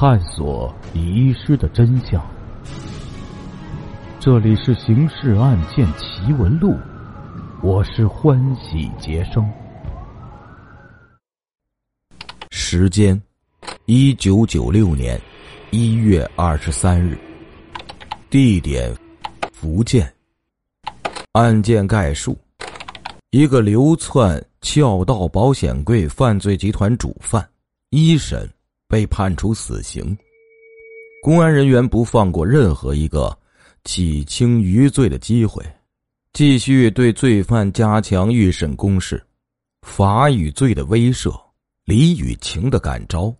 探索遗失的真相。这里是《刑事案件奇闻录》，我是欢喜杰生。时间：一九九六年一月二十三日。地点：福建。案件概述：一个流窜撬盗保险柜犯罪集团主犯，一审被判处死刑。公安人员不放过任何一个洗清余罪的机会，继续对罪犯加强预审攻势，法与罪的威慑，理与情的感召，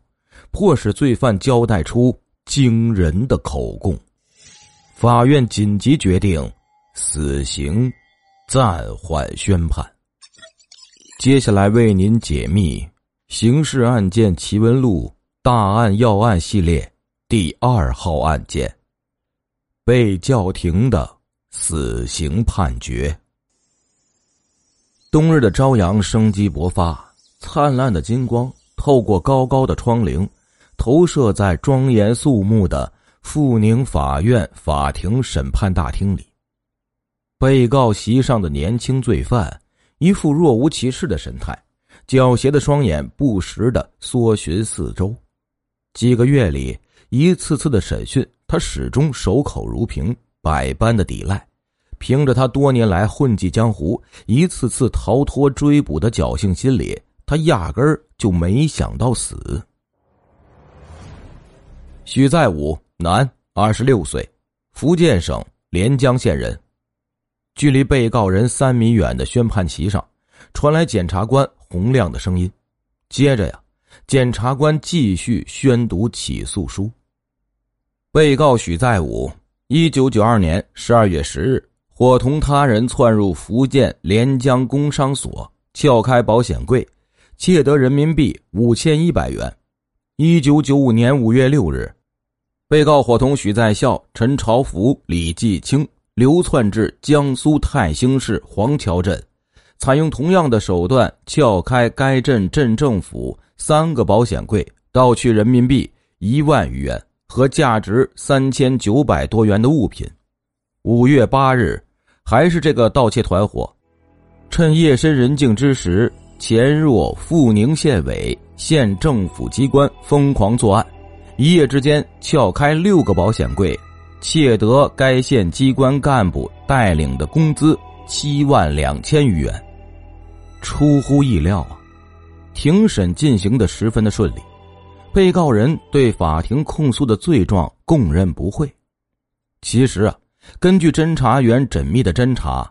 迫使罪犯交代出惊人的口供。法院紧急决定，死刑暂缓宣判。接下来为您解密《刑事案件奇闻录》大案要案系列第二号案件——被叫停的死刑判决。冬日的朝阳生机勃发，灿烂的金光透过高高的窗棂，投射在庄严肃穆的。富宁法院法庭审判大厅里，被告席上的年轻罪犯一副若无其事的神态，狡黠的双眼不时的搜寻四周。几个月里，一次次的审讯，他始终守口如瓶，百般的抵赖。凭着他多年来混迹江湖、一次次逃脱追捕的侥幸心理，他压根儿就没想到死。许在武。男，二十六岁，福建省连江县人。距离被告人三米远的宣判席上，传来检察官洪亮的声音。接着呀，检察官继续宣读起诉书。被告许在武，一九九二年十二月十日，伙同他人窜入福建连江工商所，撬开保险柜，窃得人民币五千一百元。一九九五年五月六日。被告伙同许在孝、陈朝福、李继清流窜至江苏泰兴市黄桥镇，采用同样的手段撬开该镇镇政府三个保险柜，盗取人民币一万余元和价值三千九百多元的物品。五月八日，还是这个盗窃团伙，趁夜深人静之时，潜入阜宁县委县政府机关，疯狂作案。一夜之间撬开六个保险柜，窃得该县机关干部带领的工资七万两千余元。出乎意料啊，庭审进行的十分的顺利，被告人对法庭控诉的罪状供认不讳。其实啊，根据侦查员缜密的侦查，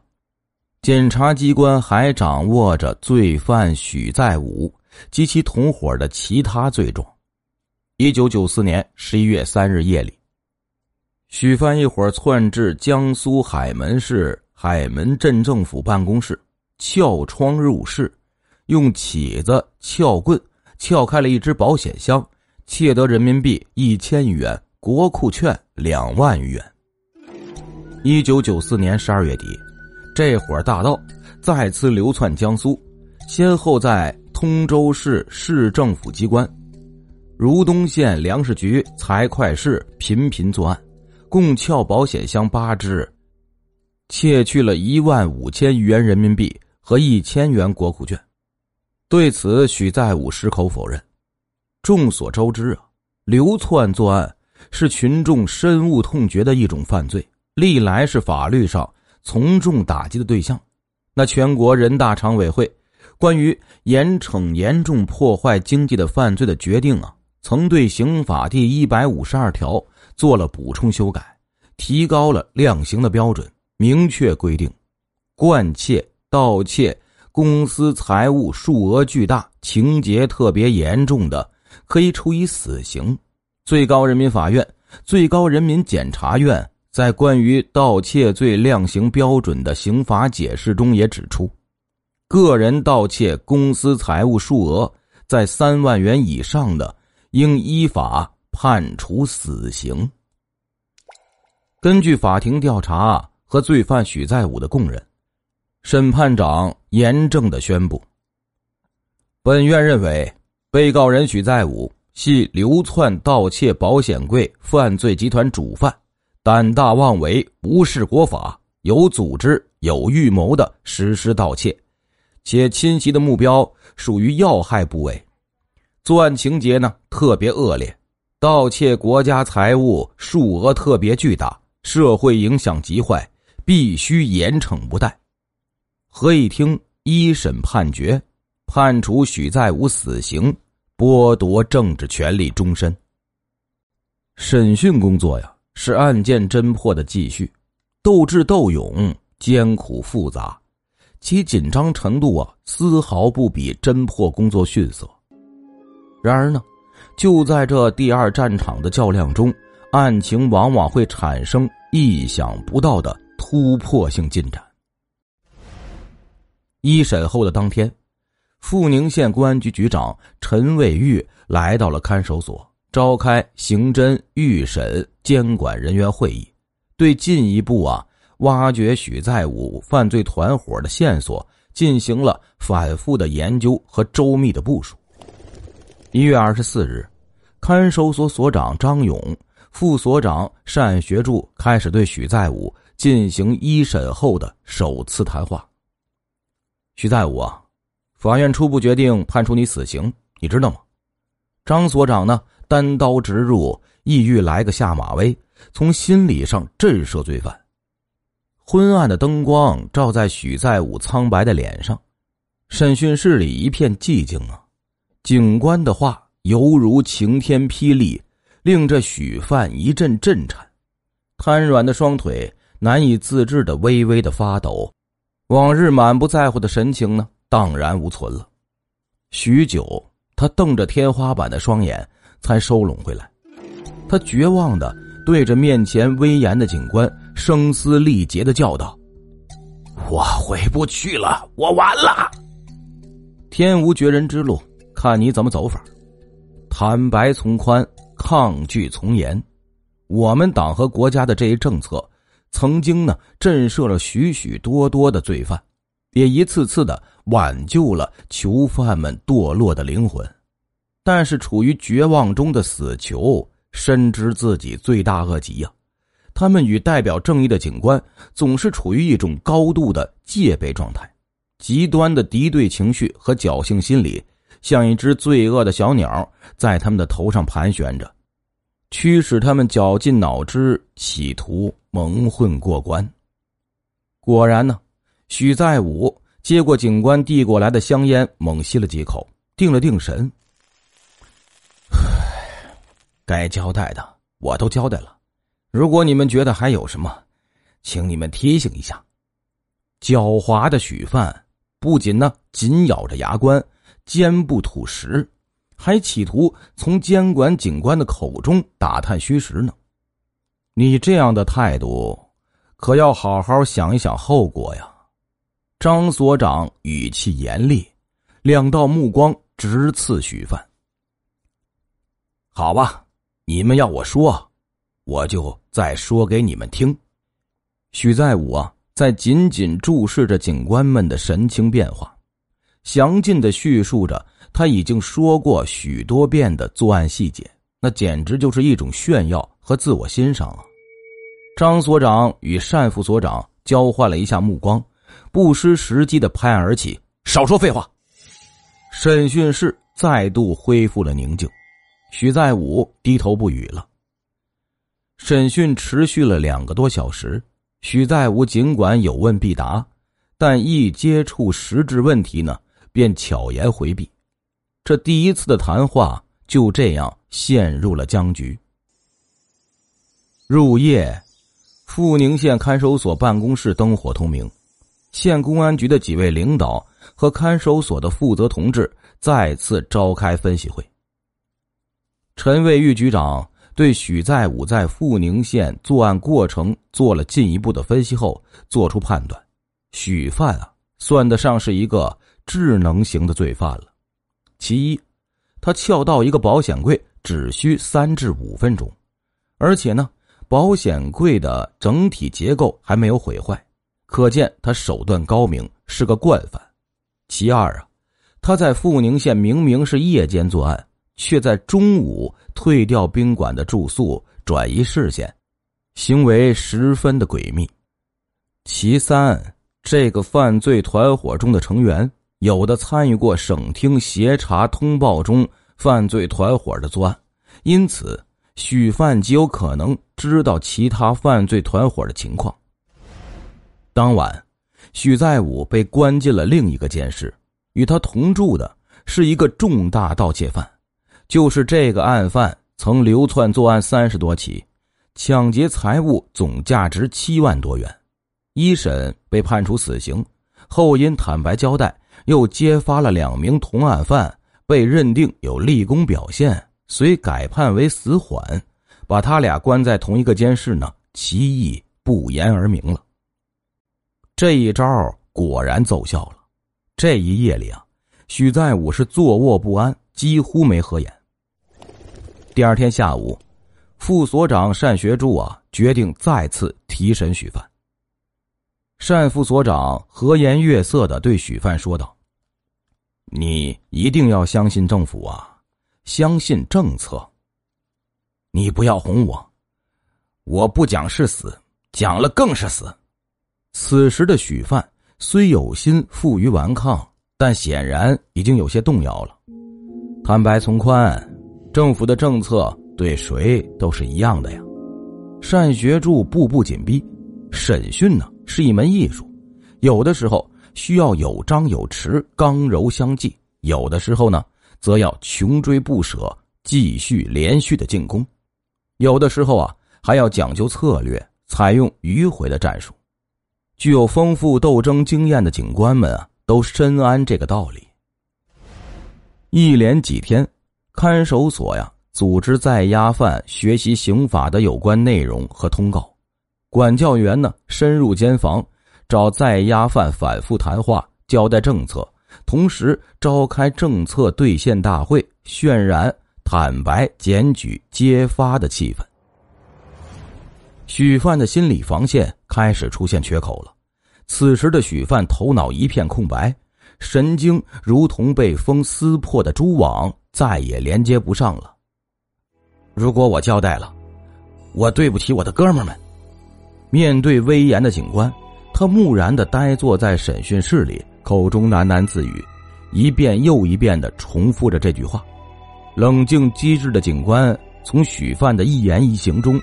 检察机关还掌握着罪犯许在武及其同伙的其他罪状。一九九四年十一月三日夜里，许范一伙窜至江苏海门市海门镇政府办公室，撬窗入室，用起子、撬棍撬开了一只保险箱，窃得人民币一千余元、国库券两万余元。一九九四年十二月底，这伙大盗再次流窜江苏，先后在通州市市政府机关。如东县粮食局、财会室频频作案，共撬保险箱八只，窃去了一万五千余元人民币和一千元国库券。对此，许在武矢口否认。众所周知啊，流窜作案是群众深恶痛绝的一种犯罪，历来是法律上从重打击的对象。那全国人大常委会关于严惩严重破坏经济的犯罪的决定啊。曾对刑法第一百五十二条做了补充修改，提高了量刑的标准，明确规定：惯窃、盗窃公司财物数额巨大、情节特别严重的，可以处以死刑。最高人民法院、最高人民检察院在关于盗窃罪量刑标准的刑法解释中也指出，个人盗窃公司财物数额在三万元以上的。应依法判处死刑。根据法庭调查和罪犯许在武的供认，审判长严正的宣布：本院认为，被告人许在武系流窜盗窃保险柜犯罪集团主犯，胆大妄为，无视国法，有组织、有预谋的实施盗窃，且侵袭的目标属于要害部位。作案情节呢特别恶劣，盗窃国家财物数额特别巨大，社会影响极坏，必须严惩不贷。合议庭一审判决，判处许在武死刑，剥夺政治权利终身。审讯工作呀，是案件侦破的继续，斗智斗勇，艰苦复杂，其紧张程度啊，丝毫不比侦破工作逊色。然而呢，就在这第二战场的较量中，案情往往会产生意想不到的突破性进展。一审后的当天，富宁县公安局局长陈卫玉来到了看守所，召开刑侦、预审、监管人员会议，对进一步啊挖掘许在武犯罪团伙的线索进行了反复的研究和周密的部署。一月二十四日，看守所所长张勇、副所长单学柱开始对许在武进行一审后的首次谈话。许在武啊，法院初步决定判处你死刑，你知道吗？张所长呢，单刀直入，意欲来个下马威，从心理上震慑罪犯。昏暗的灯光照在许在武苍白的脸上，审讯室里一片寂静啊。警官的话犹如晴天霹雳，令这许犯一阵震颤，瘫软的双腿难以自制的微微的发抖。往日满不在乎的神情呢，荡然无存了。许久，他瞪着天花板的双眼才收拢回来。他绝望的对着面前威严的警官声嘶力竭的叫道：“我回不去了，我完了！天无绝人之路，看你怎么走法。坦白从宽，抗拒从严。我们党和国家的这一政策。”曾经呢，震慑了许许多多的罪犯，也一次次的挽救了囚犯们堕落的灵魂。但是，处于绝望中的死囚深知自己罪大恶极呀，他们与代表正义的警官总是处于一种高度的戒备状态，极端的敌对情绪和侥幸心理，像一只罪恶的小鸟在他们的头上盘旋着。驱使他们绞尽脑汁，企图蒙混过关。果然呢，许在武接过警官递过来的香烟，猛吸了几口，定了定神。唉该交代的我都交代了，如果你们觉得还有什么，请你们提醒一下。狡猾的许犯不仅呢紧咬着牙关，坚不吐实。还企图从监管警官的口中打探虚实呢，你这样的态度，可要好好想一想后果呀！张所长语气严厉，两道目光直刺许范。好吧，你们要我说，我就再说给你们听。许在武啊，在紧紧注视着警官们的神情变化，详尽的叙述着。他已经说过许多遍的作案细节，那简直就是一种炫耀和自我欣赏啊！张所长与单副所长交换了一下目光，不失时机的拍案而起：“少说废话！”审讯室再度恢复了宁静，许在武低头不语了。审讯持续了两个多小时，许在武尽管有问必答，但一接触实质问题呢，便巧言回避。这第一次的谈话就这样陷入了僵局。入夜，富宁县看守所办公室灯火通明，县公安局的几位领导和看守所的负责同志再次召开分析会。陈卫玉局长对许在武在富宁县作案过程做了进一步的分析后，作出判断：许犯啊，算得上是一个智能型的罪犯了。其一，他撬盗一个保险柜只需三至五分钟，而且呢，保险柜的整体结构还没有毁坏，可见他手段高明，是个惯犯。其二啊，他在富宁县明明是夜间作案，却在中午退掉宾馆的住宿，转移视线，行为十分的诡秘。其三，这个犯罪团伙中的成员有的参与过省厅协查通报中犯罪团伙的作案，因此许范极有可能知道其他犯罪团伙的情况。当晚，许在武被关进了另一个监室，与他同住的是一个重大盗窃犯，就是这个案犯曾流窜作案三十多起，抢劫财物总价值七万多元。一审被判处死刑，后因坦白交代，又揭发了两名同案犯，被认定有立功表现，遂改判为死缓，把他俩关在同一个监室呢，其意不言而明了。这一招果然奏效了。这一夜里啊，许在武是坐卧不安，几乎没合眼。第二天下午，副所长单学柱啊，决定再次提审许范。单副所长和颜悦色的对许范说道：“你一定要相信政府啊，相信政策。你不要哄我，我不讲是死，讲了更是死。”此时的许范虽有心负隅顽抗，但显然已经有些动摇了。坦白从宽，政府的政策对谁都是一样的呀。单学柱步步紧逼，审讯呢？是一门艺术，有的时候需要有张有弛，刚柔相济；有的时候呢，则要穷追不舍，继续连续的进攻；有的时候啊，还要讲究策略，采用迂回的战术。具有丰富斗争经验的警官们啊，都深谙这个道理。一连几天，看守所呀，组织在押犯学习刑法的有关内容和通告。管教员呢，深入监房，找在押犯反复谈话，交代政策，同时召开政策兑现大会，渲染坦白、检举、揭发的气氛。许范的心理防线开始出现缺口了。此时的许范头脑一片空白，神经如同被风撕破的蛛网，再也连接不上了。如果我交代了，我对不起我的哥们们。面对威严的警官，他木然的呆坐在审讯室里，口中喃喃自语，一遍又一遍的重复着这句话。冷静机智的警官从许范的一言一行中，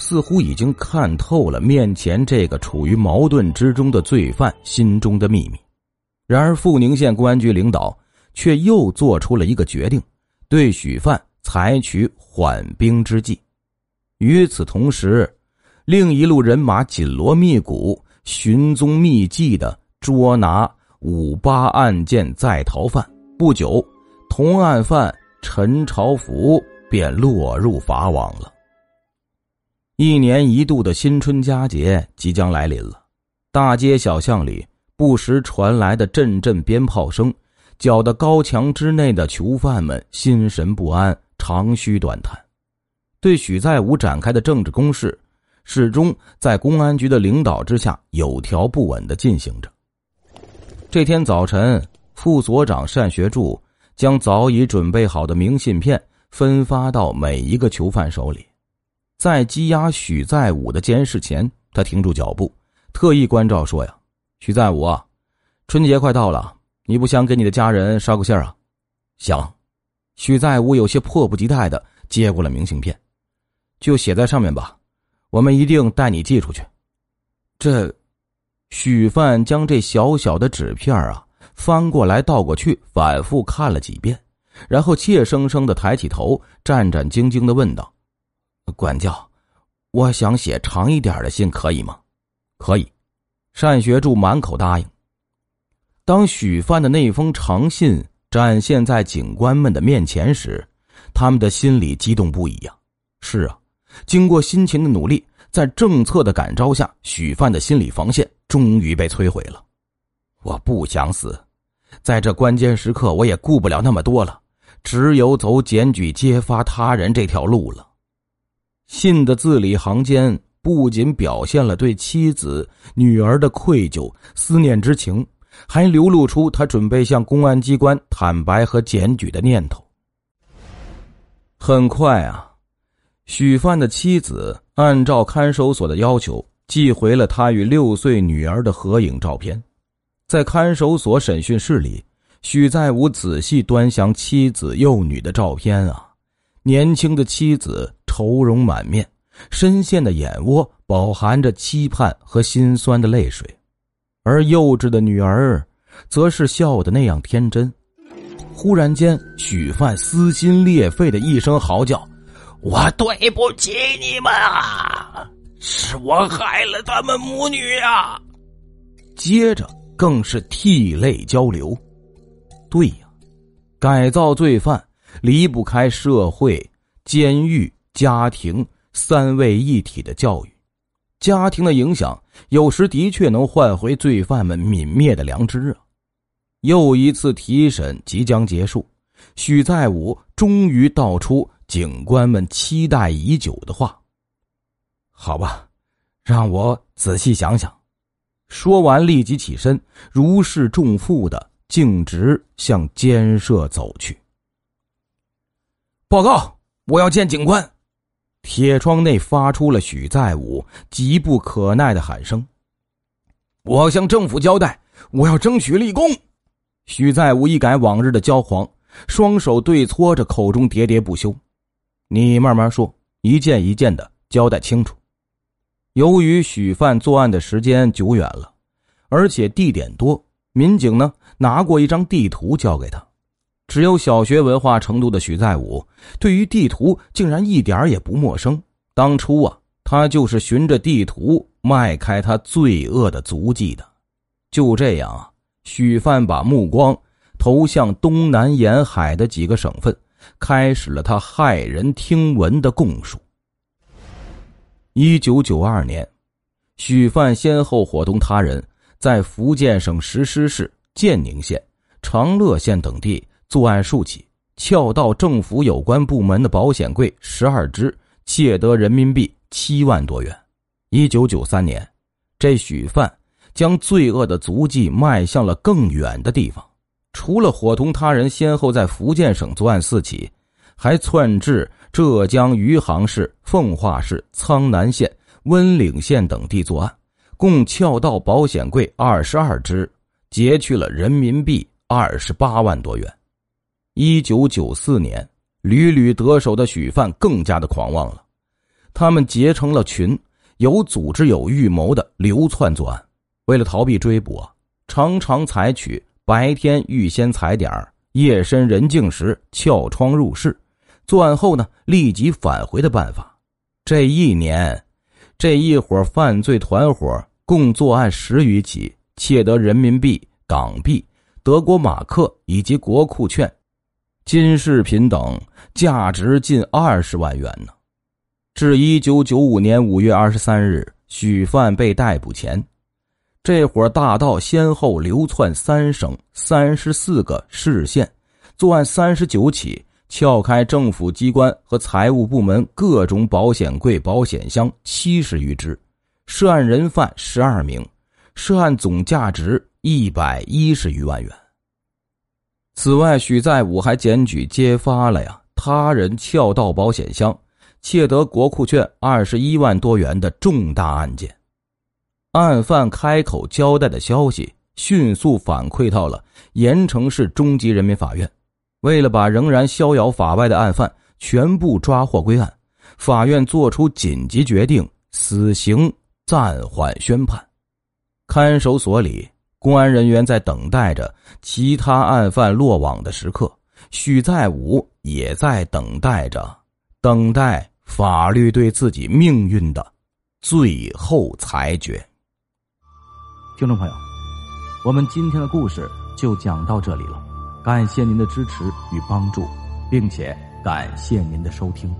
似乎已经看透了面前这个处于矛盾之中的罪犯心中的秘密。然而，富宁县公安局领导却又做出了一个决定，对许范采取缓兵之计。与此同时。另一路人马紧锣密鼓、寻踪觅迹的捉拿五八案件在逃犯。不久，同案犯陈朝福便落入法网了。一年一度的新春佳节即将来临了，大街小巷里不时传来的阵阵鞭炮声，搅得高墙之内的囚犯们心神不安、长吁短叹。对许在武展开的政治攻势。始终在公安局的领导之下有条不紊的进行着。这天早晨，副所长单学柱将早已准备好的明信片分发到每一个囚犯手里。在羁押许在武的监视前，他停住脚步，特意关照说：“呀，许在武啊，春节快到了，你不想给你的家人捎个信儿啊？”想。许在武有些迫不及待的接过了明信片，就写在上面吧。我们一定带你寄出去。这，许范将这小小的纸片啊翻过来倒过去，反复看了几遍，然后怯生生的抬起头，战战兢兢的问道：“管教，我想写长一点的信，可以吗？”“可以。”单学柱满口答应。当许范的那封长信展现在警官们的面前时，他们的心里激动不已呀。是啊。经过辛勤的努力，在政策的感召下，许范的心理防线终于被摧毁了。我不想死，在这关键时刻，我也顾不了那么多了，只有走检举揭发他人这条路了。信的字里行间不仅表现了对妻子、女儿的愧疚、思念之情，还流露出他准备向公安机关坦白和检举的念头。很快啊，许范的妻子按照看守所的要求寄回了他与六岁女儿的合影照片。在看守所审讯室里，许在武仔细端详妻子幼女的照片啊，年轻的妻子愁容满面，深陷的眼窝饱含着期盼和心酸的泪水，而幼稚的女儿，则是笑得那样天真。忽然间，许范撕心裂肺的一声嚎叫：“我对不起你们啊！是我害了他们母女啊！”接着。更是涕泪交流。对呀，改造罪犯离不开社会、监狱、家庭三位一体的教育。家庭的影响有时的确能唤回罪犯们泯灭的良知啊！又一次提审即将结束，许在武终于道出警官们期待已久的话：“好吧，让我仔细想想。”说完，立即起身，如释重负的径直向监舍走去。报告，我要见警官。铁窗内发出了许在武急不可耐的喊声：“我要向政府交代，我要争取立功。”许在武一改往日的骄狂，双手对搓着，口中喋喋不休：“你慢慢说，一件一件的交代清楚。”由于许范作案的时间久远了，而且地点多，民警呢拿过一张地图交给他。只有小学文化程度的许在武，对于地图竟然一点也不陌生。当初啊，他就是循着地图迈开他罪恶的足迹的。就这样啊，许范把目光投向东南沿海的几个省份，开始了他骇人听闻的供述。一九九二年，许范先后伙同他人在福建省石狮市、建宁县、长乐县等地作案数起，撬盗政府有关部门的保险柜十二只，窃得人民币七万多元。一九九三年，这许范将罪恶的足迹迈向了更远的地方，除了伙同他人先后在福建省作案四起。还窜至浙江余杭市、奉化市、苍南县、温岭县等地作案，共撬盗保险柜二十二只，劫去了人民币二十八万多元。一九九四年，屡屡得手的许范更加的狂妄了，他们结成了群，有组织、有预谋的流窜作案。为了逃避追捕，常常采取白天预先踩点夜深人静时撬窗入室。作案后呢，立即返回的办法。这一年，这一伙犯罪团伙共作案十余起，窃得人民币、港币、德国马克以及国库券、金饰品等，价值近二十万元呢。至一九九五年五月二十三日，许范被逮捕前，这伙大盗先后流窜三省三十四个市县，作案三十九起。撬开政府机关和财务部门各种保险柜、保险箱七十余只，涉案人犯十二名，涉案总价值一百一十余万元。此外，许在武还检举揭发了呀他人撬盗保险箱、窃得国库券二十一万多元的重大案件。案犯开口交代的消息迅速反馈到了盐城市中级人民法院。为了把仍然逍遥法外的案犯全部抓获归案，法院作出紧急决定：死刑暂缓宣判。看守所里，公安人员在等待着其他案犯落网的时刻，许在武也在等待着，等待法律对自己命运的最后裁决。听众朋友，我们今天的故事就讲到这里了。感谢您的支持与帮助，并且感谢您的收听。